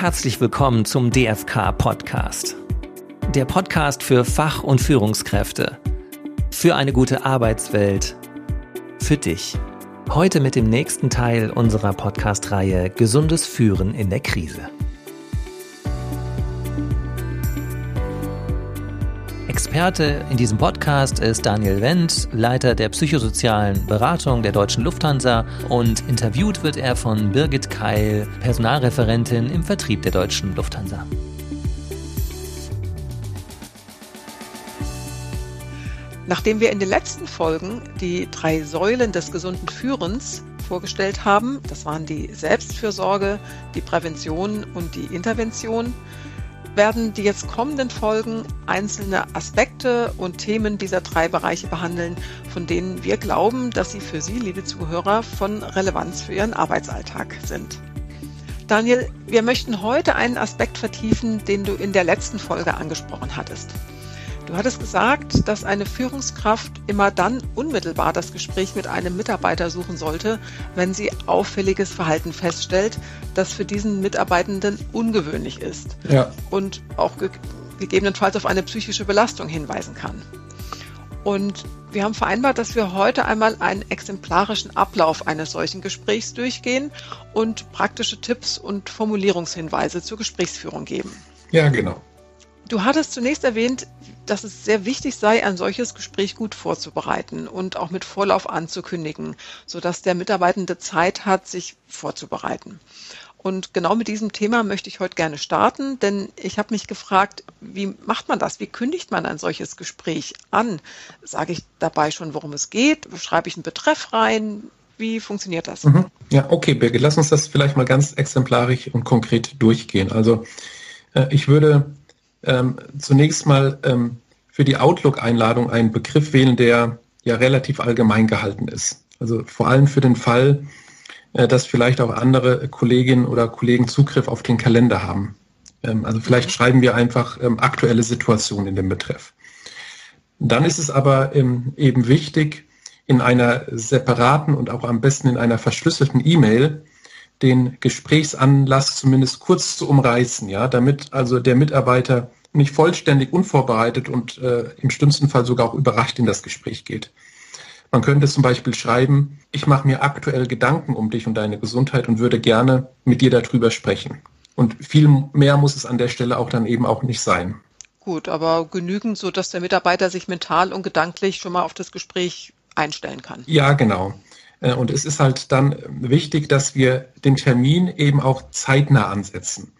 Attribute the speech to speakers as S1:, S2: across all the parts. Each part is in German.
S1: Herzlich willkommen zum DFK Podcast. Der Podcast für Fach- und Führungskräfte. Für eine gute Arbeitswelt. Für dich. Heute mit dem nächsten Teil unserer Podcast-Reihe Gesundes Führen in der Krise. Experte in diesem Podcast ist Daniel Wendt, Leiter der psychosozialen Beratung der Deutschen Lufthansa und interviewt wird er von Birgit Keil, Personalreferentin im Vertrieb der Deutschen Lufthansa.
S2: Nachdem wir in den letzten Folgen die drei Säulen des gesunden Führens vorgestellt haben, das waren die Selbstfürsorge, die Prävention und die Intervention, werden die jetzt kommenden Folgen einzelne Aspekte und Themen dieser drei Bereiche behandeln, von denen wir glauben, dass sie für Sie, liebe Zuhörer, von Relevanz für Ihren Arbeitsalltag sind. Daniel, wir möchten heute einen Aspekt vertiefen, den du in der letzten Folge angesprochen hattest. Du hattest gesagt, dass eine Führungskraft immer dann unmittelbar das Gespräch mit einem Mitarbeiter suchen sollte, wenn sie auffälliges Verhalten feststellt, das für diesen Mitarbeitenden ungewöhnlich ist ja. und auch ge gegebenenfalls auf eine psychische Belastung hinweisen kann. Und wir haben vereinbart, dass wir heute einmal einen exemplarischen Ablauf eines solchen Gesprächs durchgehen und praktische Tipps und Formulierungshinweise zur Gesprächsführung geben.
S3: Ja, genau.
S2: Du hattest zunächst erwähnt, dass es sehr wichtig sei, ein solches Gespräch gut vorzubereiten und auch mit Vorlauf anzukündigen, sodass der Mitarbeitende Zeit hat, sich vorzubereiten. Und genau mit diesem Thema möchte ich heute gerne starten, denn ich habe mich gefragt, wie macht man das? Wie kündigt man ein solches Gespräch an? Sage ich dabei schon, worum es geht? Schreibe ich einen Betreff rein? Wie funktioniert das? Mhm.
S3: Ja, okay, Birgit, lass uns das vielleicht mal ganz exemplarisch und konkret durchgehen. Also äh, ich würde ähm, zunächst mal ähm, für die Outlook-Einladung einen Begriff wählen, der ja relativ allgemein gehalten ist. Also vor allem für den Fall, äh, dass vielleicht auch andere Kolleginnen oder Kollegen Zugriff auf den Kalender haben. Ähm, also vielleicht schreiben wir einfach ähm, aktuelle Situation in dem Betreff. Dann ist es aber ähm, eben wichtig, in einer separaten und auch am besten in einer verschlüsselten E-Mail den Gesprächsanlass zumindest kurz zu umreißen, ja, damit also der Mitarbeiter nicht vollständig unvorbereitet und äh, im schlimmsten Fall sogar auch überrascht in das Gespräch geht. Man könnte zum Beispiel schreiben, ich mache mir aktuell Gedanken um dich und deine Gesundheit und würde gerne mit dir darüber sprechen. Und viel mehr muss es an der Stelle auch dann eben auch nicht sein.
S2: Gut, aber genügend, so dass der Mitarbeiter sich mental und gedanklich schon mal auf das Gespräch einstellen kann.
S3: Ja, genau. Äh, und es ist halt dann wichtig, dass wir den Termin eben auch zeitnah ansetzen.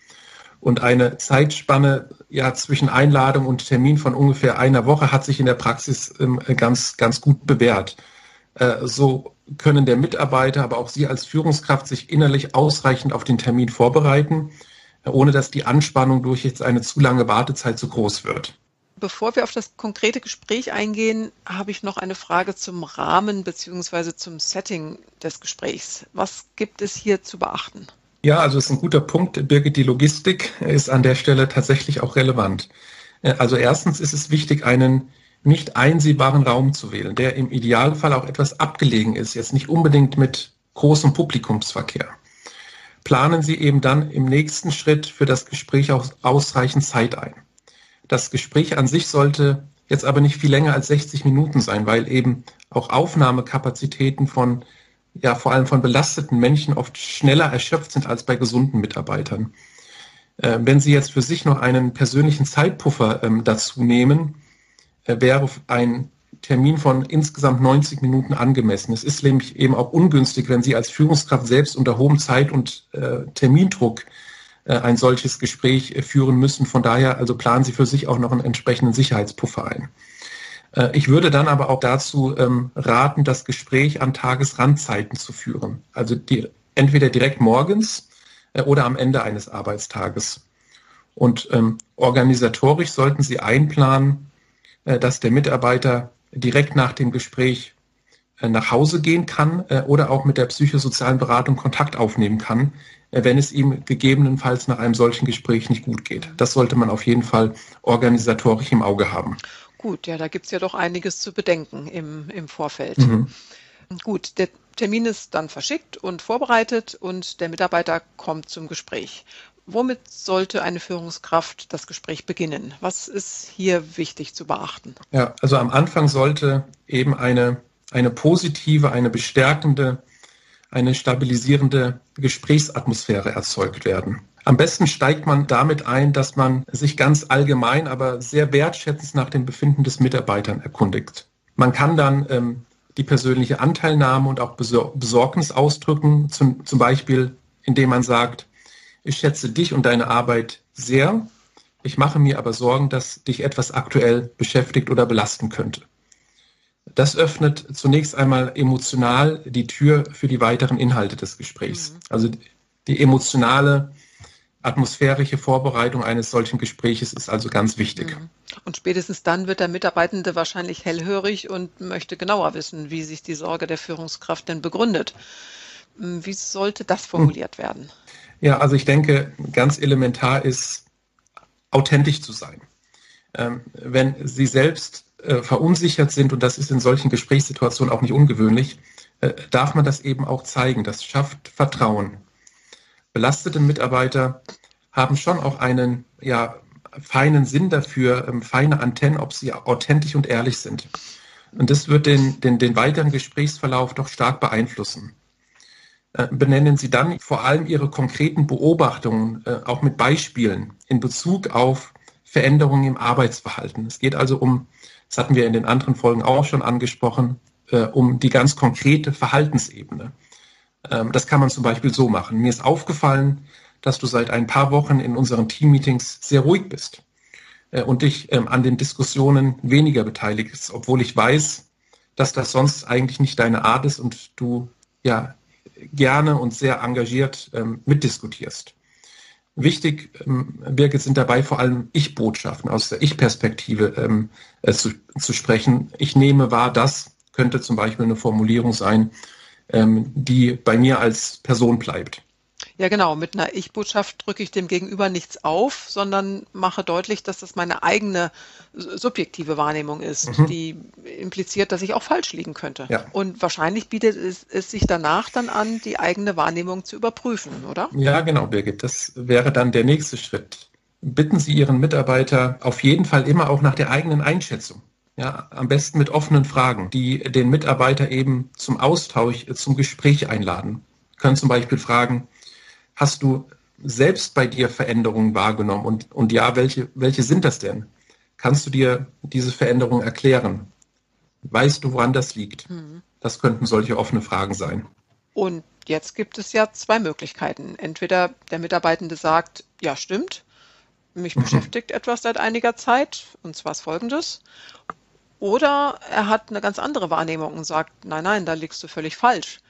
S3: Und eine Zeitspanne ja, zwischen Einladung und Termin von ungefähr einer Woche hat sich in der Praxis ähm, ganz, ganz gut bewährt. Äh, so können der Mitarbeiter, aber auch Sie als Führungskraft sich innerlich ausreichend auf den Termin vorbereiten, ohne dass die Anspannung durch jetzt eine zu lange Wartezeit zu groß wird.
S2: Bevor wir auf das konkrete Gespräch eingehen, habe ich noch eine Frage zum Rahmen bzw. zum Setting des Gesprächs. Was gibt es hier zu beachten?
S3: Ja, also ist ein guter Punkt, Birgit. Die Logistik ist an der Stelle tatsächlich auch relevant. Äh, also erstens ist es wichtig, einen nicht einsehbaren Raum zu wählen, der im Idealfall auch etwas abgelegen ist, jetzt nicht unbedingt mit großem Publikumsverkehr. Planen Sie eben dann im nächsten Schritt für das Gespräch auch ausreichend Zeit ein. Das Gespräch an sich sollte jetzt aber nicht viel länger als 60 Minuten sein, weil eben auch Aufnahmekapazitäten von ja vor allem von belasteten Menschen oft schneller erschöpft sind als bei gesunden Mitarbeitern. Äh, wenn Sie jetzt für sich noch einen persönlichen Zeitpuffer ähm, dazu nehmen, äh, wäre ein Termin von insgesamt 90 Minuten angemessen. Es ist nämlich eben auch ungünstig, wenn Sie als Führungskraft selbst unter hohem Zeit- und äh, Termindruck äh, ein solches Gespräch äh, führen müssen. Von daher also planen Sie für sich auch noch einen entsprechenden Sicherheitspuffer ein. Äh, ich würde dann aber auch dazu ähm, raten, das Gespräch an Tagesrandzeiten zu führen. Also die, entweder direkt morgens äh, oder am Ende eines Arbeitstages. Und ähm, organisatorisch sollten Sie einplanen, äh, dass der Mitarbeiter direkt nach dem Gespräch äh, nach Hause gehen kann äh, oder auch mit der psychosozialen Beratung Kontakt aufnehmen kann, äh, wenn es ihm gegebenenfalls nach einem solchen Gespräch nicht gut geht. Das sollte man auf jeden Fall organisatorisch im Auge haben.
S2: Gut, ja, da gibt es ja doch einiges zu bedenken im, im Vorfeld. Mhm. Gut, der Termin ist dann verschickt und vorbereitet und der Mitarbeiter kommt zum Gespräch. Womit sollte eine Führungskraft das Gespräch beginnen? Was ist hier wichtig zu beachten?
S3: Ja, also am Anfang sollte eben eine, eine positive, eine bestärkende, eine stabilisierende Gesprächsatmosphäre erzeugt werden. Am besten steigt man damit ein, dass man sich ganz allgemein, aber sehr wertschätzend nach dem Befinden des Mitarbeitern erkundigt. Man kann dann ähm, die persönliche Anteilnahme und auch Besorgnis ausdrücken, zum, zum Beispiel indem man sagt, ich schätze dich und deine Arbeit sehr. Ich mache mir aber Sorgen, dass dich etwas aktuell beschäftigt oder belasten könnte. Das öffnet zunächst einmal emotional die Tür für die weiteren Inhalte des Gesprächs. Mhm. Also die emotionale, atmosphärische Vorbereitung eines solchen Gespräches ist also ganz wichtig. Mhm.
S2: Und spätestens dann wird der Mitarbeitende wahrscheinlich hellhörig und möchte genauer wissen, wie sich die Sorge der Führungskraft denn begründet. Wie sollte das formuliert werden?
S3: Ja, also ich denke, ganz elementar ist, authentisch zu sein. Ähm, wenn Sie selbst äh, verunsichert sind, und das ist in solchen Gesprächssituationen auch nicht ungewöhnlich, äh, darf man das eben auch zeigen. Das schafft Vertrauen. Belastete Mitarbeiter haben schon auch einen ja, feinen Sinn dafür, ähm, feine Antennen, ob sie authentisch und ehrlich sind. Und das wird den, den, den weiteren Gesprächsverlauf doch stark beeinflussen. Äh, benennen Sie dann vor allem Ihre konkreten Beobachtungen, äh, auch mit Beispielen in Bezug auf Veränderungen im Arbeitsverhalten. Es geht also um, das hatten wir in den anderen Folgen auch schon angesprochen, äh, um die ganz konkrete Verhaltensebene. Ähm, das kann man zum Beispiel so machen. Mir ist aufgefallen, dass du seit ein paar Wochen in unseren Teammeetings sehr ruhig bist und dich ähm, an den Diskussionen weniger beteiligst, obwohl ich weiß, dass das sonst eigentlich nicht deine Art ist und du ja gerne und sehr engagiert ähm, mitdiskutierst. Wichtig, ähm, Birgit, sind dabei vor allem Ich-Botschaften aus der Ich-Perspektive ähm, äh, zu, zu sprechen. Ich nehme wahr, das könnte zum Beispiel eine Formulierung sein, ähm, die bei mir als Person bleibt.
S2: Ja, genau. Mit einer Ich-Botschaft drücke ich dem Gegenüber nichts auf, sondern mache deutlich, dass das meine eigene subjektive Wahrnehmung ist, mhm. die impliziert, dass ich auch falsch liegen könnte. Ja. Und wahrscheinlich bietet es, es, sich danach dann an, die eigene Wahrnehmung zu überprüfen, oder?
S3: Ja, genau, Birgit. Das wäre dann der nächste Schritt. Bitten Sie Ihren Mitarbeiter auf jeden Fall immer auch nach der eigenen Einschätzung. Ja, am besten mit offenen Fragen, die den Mitarbeiter eben zum Austausch, zum Gespräch einladen. können zum Beispiel fragen, Hast du selbst bei dir Veränderungen wahrgenommen? Und, und ja, welche, welche sind das denn? Kannst du dir diese Veränderungen erklären? Weißt du, woran das liegt? Mhm. Das könnten solche offene Fragen sein.
S2: Und jetzt gibt es ja zwei Möglichkeiten. Entweder der Mitarbeitende sagt, ja, stimmt, mich mhm. beschäftigt etwas seit einiger Zeit, und zwar ist folgendes. Oder er hat eine ganz andere Wahrnehmung und sagt, nein, nein, da liegst du völlig falsch.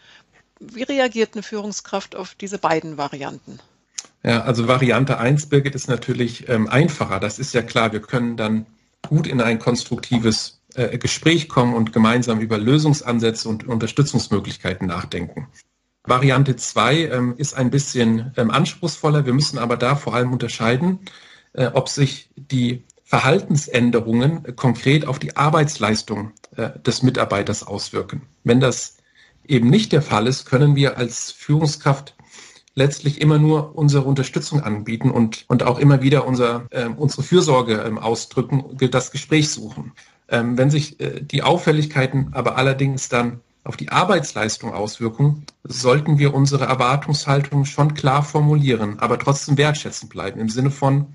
S2: Wie reagiert eine Führungskraft auf diese beiden Varianten?
S3: Ja, also Variante 1, Birgit, ist natürlich ähm, einfacher. Das ist ja klar. Wir können dann gut in ein konstruktives äh, Gespräch kommen und gemeinsam über Lösungsansätze und Unterstützungsmöglichkeiten nachdenken. Variante 2 ähm, ist ein bisschen ähm, anspruchsvoller. Wir müssen aber da vor allem unterscheiden, äh, ob sich die Verhaltensänderungen konkret auf die Arbeitsleistung äh, des Mitarbeiters auswirken. Wenn das eben nicht der Fall ist, können wir als Führungskraft letztlich immer nur unsere Unterstützung anbieten und, und auch immer wieder unser, äh, unsere Fürsorge ähm, ausdrücken, das Gespräch suchen. Ähm, wenn sich äh, die Auffälligkeiten aber allerdings dann auf die Arbeitsleistung auswirken, sollten wir unsere Erwartungshaltung schon klar formulieren, aber trotzdem wertschätzend bleiben im Sinne von,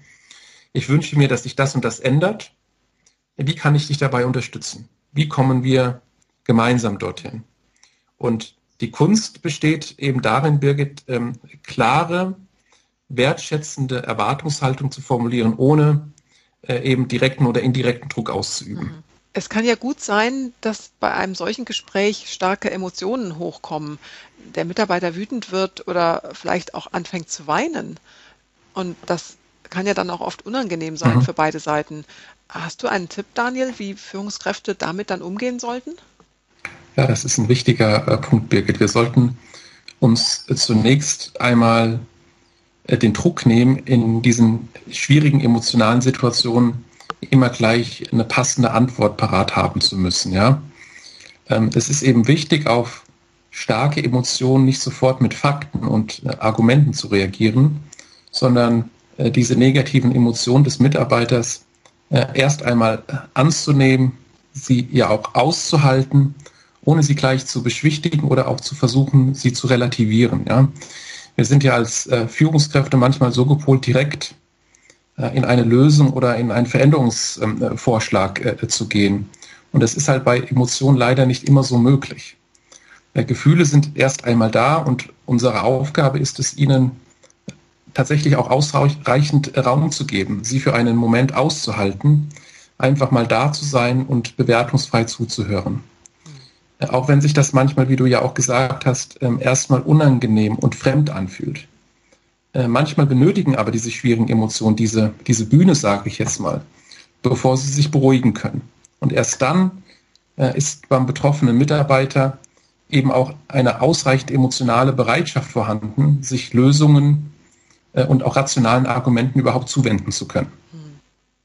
S3: ich wünsche mir, dass sich das und das ändert. Wie kann ich dich dabei unterstützen? Wie kommen wir gemeinsam dorthin? Und die Kunst besteht eben darin, Birgit, ähm, klare, wertschätzende Erwartungshaltung zu formulieren, ohne äh, eben direkten oder indirekten Druck auszuüben. Mhm.
S2: Es kann ja gut sein, dass bei einem solchen Gespräch starke Emotionen hochkommen, der Mitarbeiter wütend wird oder vielleicht auch anfängt zu weinen. Und das kann ja dann auch oft unangenehm sein mhm. für beide Seiten. Hast du einen Tipp, Daniel, wie Führungskräfte damit dann umgehen sollten?
S3: Ja, das ist ein wichtiger äh, Punkt, Birgit. Wir sollten uns zunächst einmal äh, den Druck nehmen, in diesen schwierigen emotionalen Situationen immer gleich eine passende Antwort parat haben zu müssen. Ja? Ähm, es ist eben wichtig, auf starke Emotionen nicht sofort mit Fakten und äh, Argumenten zu reagieren, sondern diese negativen Emotionen des Mitarbeiters erst einmal anzunehmen, sie ja auch auszuhalten, ohne sie gleich zu beschwichtigen oder auch zu versuchen, sie zu relativieren. Ja? Wir sind ja als äh, Führungskräfte manchmal so gepolt, direkt äh, in eine Lösung oder in einen Veränderungsvorschlag ähm, äh, zu gehen. Und das ist halt bei Emotionen leider nicht immer so möglich. Äh, Gefühle sind erst einmal da und unsere Aufgabe ist es, ihnen tatsächlich auch ausreichend Raum zu geben, sie für einen Moment auszuhalten, einfach mal da zu sein und bewertungsfrei zuzuhören. Auch wenn sich das manchmal, wie du ja auch gesagt hast, ähm, erstmal unangenehm und fremd anfühlt. Äh, manchmal benötigen aber diese schwierigen Emotionen diese, diese Bühne, sage ich jetzt mal, bevor sie sich beruhigen können. Und erst dann äh, ist beim betroffenen Mitarbeiter eben auch eine ausreichend emotionale Bereitschaft vorhanden, sich Lösungen äh, und auch rationalen Argumenten überhaupt zuwenden zu können.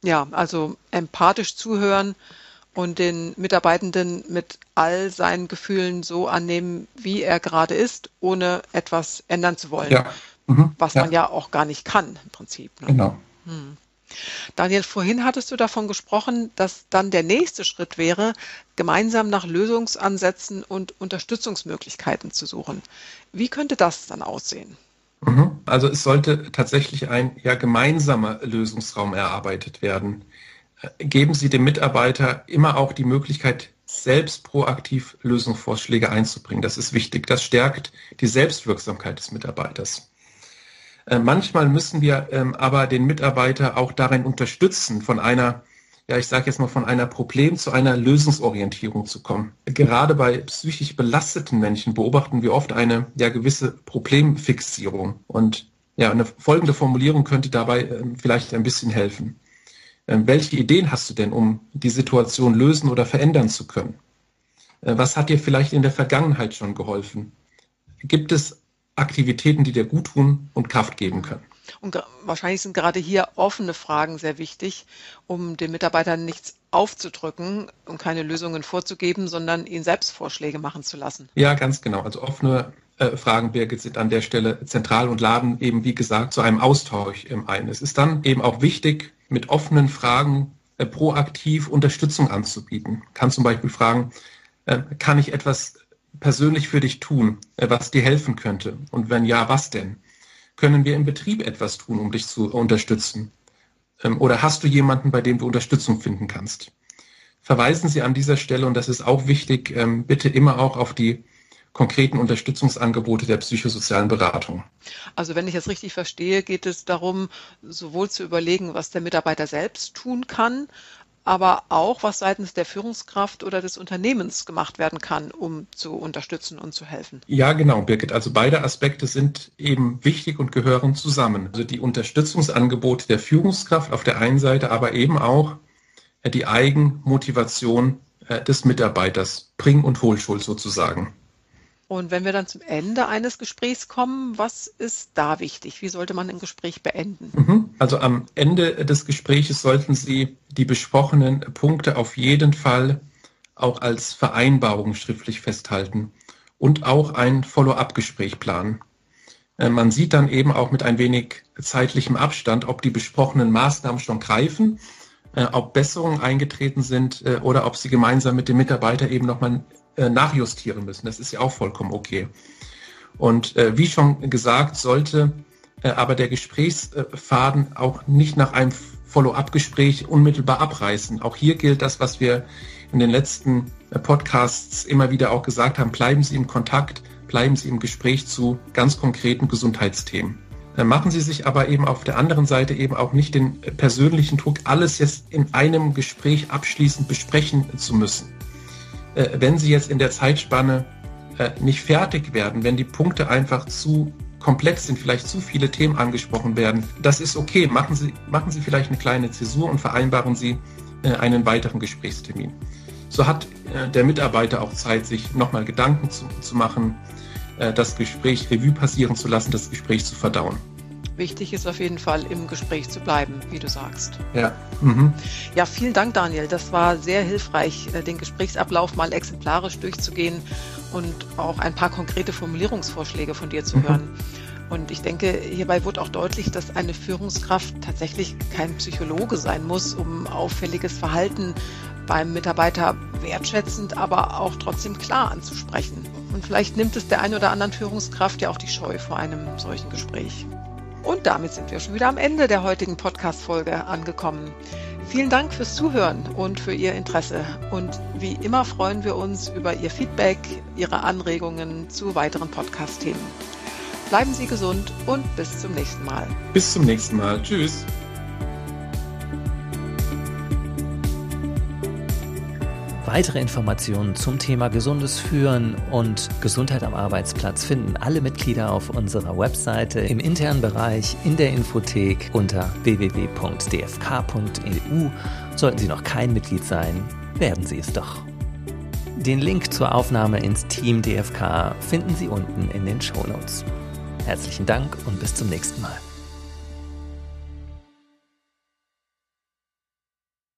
S2: Ja, also empathisch zuhören und den Mitarbeitenden mit all seinen Gefühlen so annehmen, wie er gerade ist, ohne etwas ändern zu wollen. Ja. Mhm. Was ja. man ja auch gar nicht kann im Prinzip.
S3: Ne? Genau.
S2: Hm. Daniel, vorhin hattest du davon gesprochen, dass dann der nächste Schritt wäre, gemeinsam nach Lösungsansätzen und Unterstützungsmöglichkeiten zu suchen. Wie könnte das dann aussehen?
S3: Mhm. Also es sollte tatsächlich ein ja, gemeinsamer Lösungsraum erarbeitet werden. Geben Sie dem Mitarbeiter immer auch die Möglichkeit, selbst proaktiv Lösungsvorschläge einzubringen. Das ist wichtig. Das stärkt die Selbstwirksamkeit des Mitarbeiters. Äh, manchmal müssen wir ähm, aber den Mitarbeiter auch darin unterstützen, von einer ja, ich sage jetzt mal, von einer Problem zu einer Lösungsorientierung zu kommen. Gerade bei psychisch belasteten Menschen beobachten wir oft eine ja, gewisse Problemfixierung. Und ja, eine folgende Formulierung könnte dabei äh, vielleicht ein bisschen helfen. Ähm, welche Ideen hast du denn, um die Situation lösen oder verändern zu können? Äh, was hat dir vielleicht in der Vergangenheit schon geholfen? Gibt es Aktivitäten, die dir gut tun und Kraft geben können?
S2: Und wahrscheinlich sind gerade hier offene Fragen sehr wichtig, um den Mitarbeitern nichts aufzudrücken und keine Lösungen vorzugeben, sondern ihnen selbst Vorschläge machen zu lassen.
S3: Ja, ganz genau. Also offene äh, Fragen, Birgit, sind an der Stelle zentral und laden eben, wie gesagt, zu einem Austausch ein. Es ist dann eben auch wichtig, mit offenen Fragen äh, proaktiv Unterstützung anzubieten. Kann zum Beispiel fragen, äh, kann ich etwas persönlich für dich tun, was dir helfen könnte? Und wenn ja, was denn? Können wir im Betrieb etwas tun, um dich zu unterstützen? Ähm, oder hast du jemanden, bei dem du Unterstützung finden kannst? Verweisen Sie an dieser Stelle, und das ist auch wichtig, ähm, bitte immer auch auf die konkreten Unterstützungsangebote der psychosozialen Beratung.
S2: Also wenn ich das richtig verstehe, geht es darum, sowohl zu überlegen, was der Mitarbeiter selbst tun kann, aber auch, was seitens der Führungskraft oder des Unternehmens gemacht werden kann, um zu unterstützen und zu helfen.
S3: Ja, genau, Birgit. Also beide Aspekte sind eben wichtig und gehören zusammen. Also die Unterstützungsangebote der Führungskraft auf der einen Seite, aber eben auch die Eigenmotivation äh, des Mitarbeiters. Bring- und Hohlschuld sozusagen.
S2: Und wenn wir dann zum Ende eines Gesprächs kommen, was ist da wichtig? Wie sollte man ein Gespräch beenden?
S3: Mhm. Also am Ende des Gesprächs sollten Sie die besprochenen Punkte auf jeden Fall auch als Vereinbarung schriftlich festhalten und auch ein Follow-up-Gespräch planen. Äh, man sieht dann eben auch mit ein wenig zeitlichem Abstand, ob die besprochenen Maßnahmen schon greifen, äh, ob Besserungen eingetreten sind äh, oder ob sie gemeinsam mit dem Mitarbeiter eben nochmal äh, nachjustieren müssen. Das ist ja auch vollkommen okay. Und äh, wie schon gesagt, sollte äh, aber der Gesprächsfaden auch nicht nach einem Follow-up-Gespräch unmittelbar abreißen. Auch hier gilt das, was wir in den letzten äh, Podcasts immer wieder auch gesagt haben. Bleiben Sie im Kontakt, bleiben Sie im Gespräch zu ganz konkreten Gesundheitsthemen. Dann machen Sie sich aber eben auf der anderen Seite eben auch nicht den persönlichen Druck, alles jetzt in einem Gespräch abschließend besprechen zu müssen. Äh, wenn sie jetzt in der Zeitspanne äh, nicht fertig werden, wenn die Punkte einfach zu komplex sind, vielleicht zu viele Themen angesprochen werden, das ist okay. Machen Sie, machen sie vielleicht eine kleine Zäsur und vereinbaren Sie äh, einen weiteren Gesprächstermin. So hat der Mitarbeiter auch Zeit, sich nochmal Gedanken zu, zu machen, das Gespräch Revue passieren zu lassen, das Gespräch zu verdauen.
S2: Wichtig ist auf jeden Fall, im Gespräch zu bleiben, wie du sagst.
S3: Ja. Mhm.
S2: Ja, vielen Dank, Daniel. Das war sehr hilfreich, äh, den Gesprächsablauf mal exemplarisch durchzugehen und auch ein paar konkrete Formulierungsvorschläge von dir zu mhm. hören. Und ich denke, hierbei wird auch deutlich, dass eine Führungskraft tatsächlich kein Psychologe sein muss, um auffälliges Verhalten beim Mitarbeiter wertschätzend, aber auch trotzdem klar anzusprechen. Und vielleicht nimmt es der einen oder anderen Führungskraft ja auch die Scheu vor einem solchen Gespräch. Und damit sind wir schon wieder am Ende der heutigen Podcast-Folge angekommen. Vielen Dank fürs Zuhören und für Ihr Interesse. Und wie immer freuen wir uns über Ihr Feedback, Ihre Anregungen zu weiteren Podcast-Themen. Bleiben Sie gesund und bis zum nächsten Mal.
S3: Bis zum nächsten Mal. Tschüss.
S1: Weitere Informationen zum Thema gesundes Führen und Gesundheit am Arbeitsplatz finden alle Mitglieder auf unserer Webseite im internen Bereich in der Infothek unter www.dfk.eu. Sollten Sie noch kein Mitglied sein, werden Sie es doch. Den Link zur Aufnahme ins Team DFK finden Sie unten in den Show Notes. Herzlichen Dank und bis zum nächsten Mal.